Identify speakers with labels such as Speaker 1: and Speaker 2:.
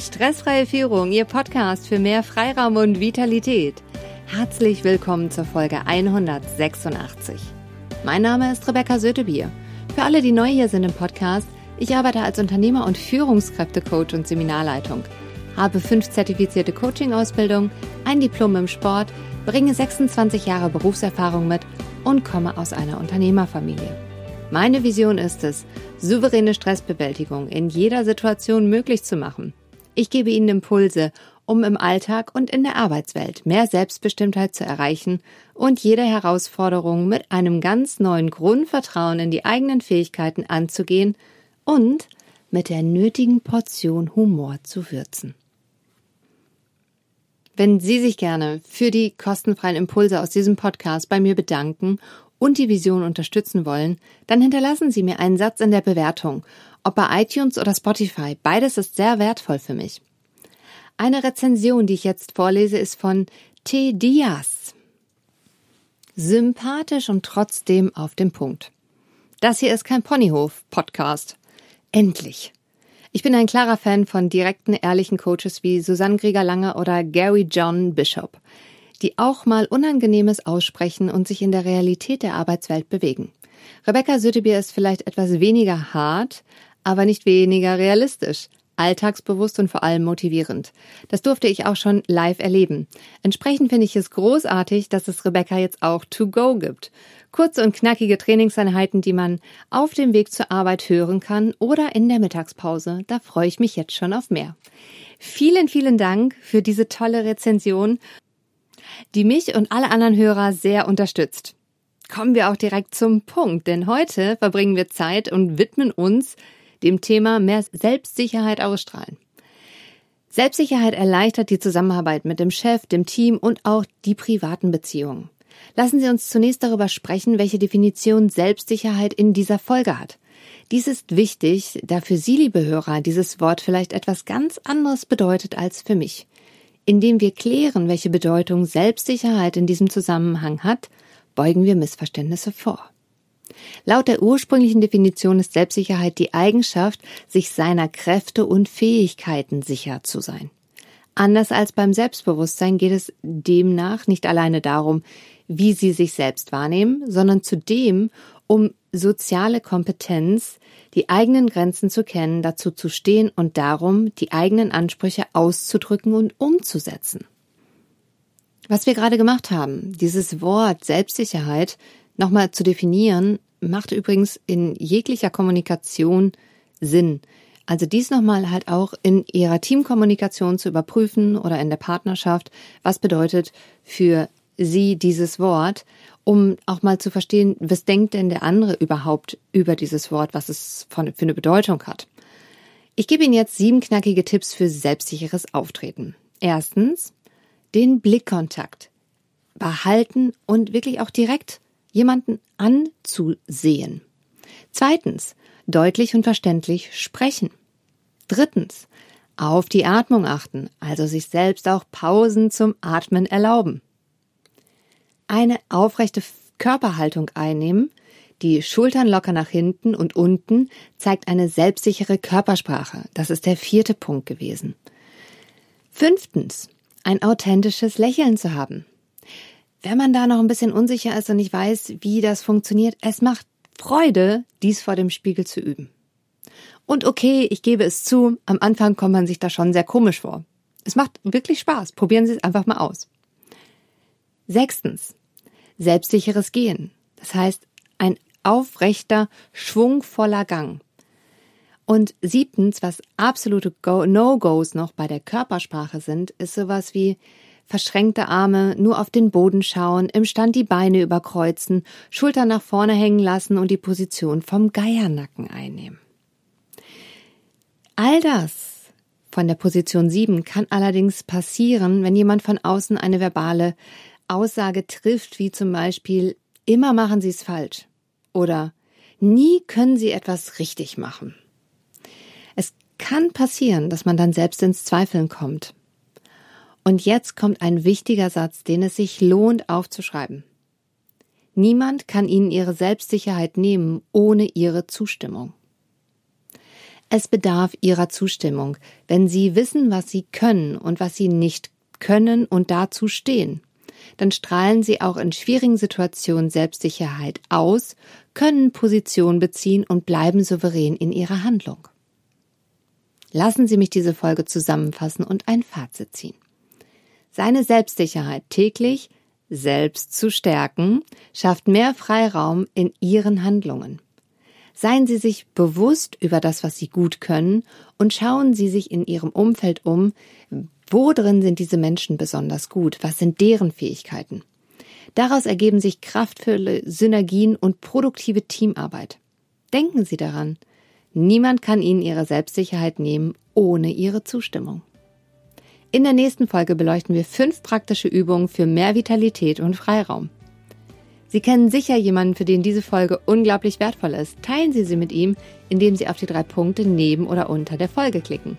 Speaker 1: Stressfreie Führung, Ihr Podcast für mehr Freiraum und Vitalität. Herzlich willkommen zur Folge 186. Mein Name ist Rebecca Sötebier. Für alle, die neu hier sind im Podcast, ich arbeite als Unternehmer und Führungskräftecoach und Seminarleitung, habe fünf zertifizierte Coaching-Ausbildungen, ein Diplom im Sport, bringe 26 Jahre Berufserfahrung mit und komme aus einer Unternehmerfamilie. Meine Vision ist es, souveräne Stressbewältigung in jeder Situation möglich zu machen. Ich gebe Ihnen Impulse, um im Alltag und in der Arbeitswelt mehr Selbstbestimmtheit zu erreichen und jede Herausforderung mit einem ganz neuen Grundvertrauen in die eigenen Fähigkeiten anzugehen und mit der nötigen Portion Humor zu würzen. Wenn Sie sich gerne für die kostenfreien Impulse aus diesem Podcast bei mir bedanken und die Vision unterstützen wollen, dann hinterlassen Sie mir einen Satz in der Bewertung ob bei iTunes oder Spotify. Beides ist sehr wertvoll für mich. Eine Rezension, die ich jetzt vorlese, ist von T. Diaz. Sympathisch und trotzdem auf dem Punkt. Das hier ist kein Ponyhof-Podcast. Endlich. Ich bin ein klarer Fan von direkten, ehrlichen Coaches wie Susanne Grieger-Lange oder Gary John Bishop, die auch mal Unangenehmes aussprechen und sich in der Realität der Arbeitswelt bewegen. Rebecca Sötebier ist vielleicht etwas weniger hart, aber nicht weniger realistisch, alltagsbewusst und vor allem motivierend. Das durfte ich auch schon live erleben. Entsprechend finde ich es großartig, dass es Rebecca jetzt auch to go gibt. Kurze und knackige Trainingseinheiten, die man auf dem Weg zur Arbeit hören kann oder in der Mittagspause. Da freue ich mich jetzt schon auf mehr. Vielen, vielen Dank für diese tolle Rezension, die mich und alle anderen Hörer sehr unterstützt. Kommen wir auch direkt zum Punkt, denn heute verbringen wir Zeit und widmen uns dem Thema mehr Selbstsicherheit ausstrahlen. Selbstsicherheit erleichtert die Zusammenarbeit mit dem Chef, dem Team und auch die privaten Beziehungen. Lassen Sie uns zunächst darüber sprechen, welche Definition Selbstsicherheit in dieser Folge hat. Dies ist wichtig, da für Sie, liebe Hörer, dieses Wort vielleicht etwas ganz anderes bedeutet als für mich. Indem wir klären, welche Bedeutung Selbstsicherheit in diesem Zusammenhang hat, beugen wir Missverständnisse vor. Laut der ursprünglichen Definition ist Selbstsicherheit die Eigenschaft, sich seiner Kräfte und Fähigkeiten sicher zu sein. Anders als beim Selbstbewusstsein geht es demnach nicht alleine darum, wie sie sich selbst wahrnehmen, sondern zudem um soziale Kompetenz, die eigenen Grenzen zu kennen, dazu zu stehen und darum, die eigenen Ansprüche auszudrücken und umzusetzen. Was wir gerade gemacht haben, dieses Wort Selbstsicherheit nochmal zu definieren, macht übrigens in jeglicher Kommunikation Sinn. Also dies nochmal halt auch in ihrer Teamkommunikation zu überprüfen oder in der Partnerschaft, was bedeutet für sie dieses Wort, um auch mal zu verstehen, was denkt denn der andere überhaupt über dieses Wort, was es für eine Bedeutung hat. Ich gebe Ihnen jetzt sieben knackige Tipps für selbstsicheres Auftreten. Erstens, den Blickkontakt behalten und wirklich auch direkt jemanden anzusehen. Zweitens, deutlich und verständlich sprechen. Drittens, auf die Atmung achten, also sich selbst auch Pausen zum Atmen erlauben. Eine aufrechte Körperhaltung einnehmen, die Schultern locker nach hinten und unten zeigt eine selbstsichere Körpersprache. Das ist der vierte Punkt gewesen. Fünftens, ein authentisches Lächeln zu haben. Wenn man da noch ein bisschen unsicher ist und nicht weiß, wie das funktioniert, es macht Freude, dies vor dem Spiegel zu üben. Und okay, ich gebe es zu, am Anfang kommt man sich da schon sehr komisch vor. Es macht wirklich Spaß. Probieren Sie es einfach mal aus. Sechstens. Selbstsicheres Gehen. Das heißt, ein aufrechter, schwungvoller Gang. Und siebtens, was absolute No-Gos noch bei der Körpersprache sind, ist sowas wie verschränkte Arme, nur auf den Boden schauen, im Stand die Beine überkreuzen, Schultern nach vorne hängen lassen und die Position vom Geiernacken einnehmen. All das von der Position 7 kann allerdings passieren, wenn jemand von außen eine verbale Aussage trifft, wie zum Beispiel immer machen Sie es falsch oder nie können Sie etwas richtig machen. Es kann passieren, dass man dann selbst ins Zweifeln kommt und jetzt kommt ein wichtiger Satz, den es sich lohnt aufzuschreiben. Niemand kann Ihnen Ihre Selbstsicherheit nehmen ohne Ihre Zustimmung. Es bedarf Ihrer Zustimmung, wenn Sie wissen, was Sie können und was Sie nicht können und dazu stehen. Dann strahlen Sie auch in schwierigen Situationen Selbstsicherheit aus, können Position beziehen und bleiben souverän in Ihrer Handlung. Lassen Sie mich diese Folge zusammenfassen und ein Fazit ziehen. Seine Selbstsicherheit täglich selbst zu stärken, schafft mehr Freiraum in Ihren Handlungen. Seien Sie sich bewusst über das, was Sie gut können und schauen Sie sich in Ihrem Umfeld um, wo drin sind diese Menschen besonders gut, was sind deren Fähigkeiten. Daraus ergeben sich kraftvolle Synergien und produktive Teamarbeit. Denken Sie daran, niemand kann Ihnen Ihre Selbstsicherheit nehmen ohne Ihre Zustimmung. In der nächsten Folge beleuchten wir fünf praktische Übungen für mehr Vitalität und Freiraum. Sie kennen sicher jemanden, für den diese Folge unglaublich wertvoll ist. Teilen Sie sie mit ihm, indem Sie auf die drei Punkte neben oder unter der Folge klicken.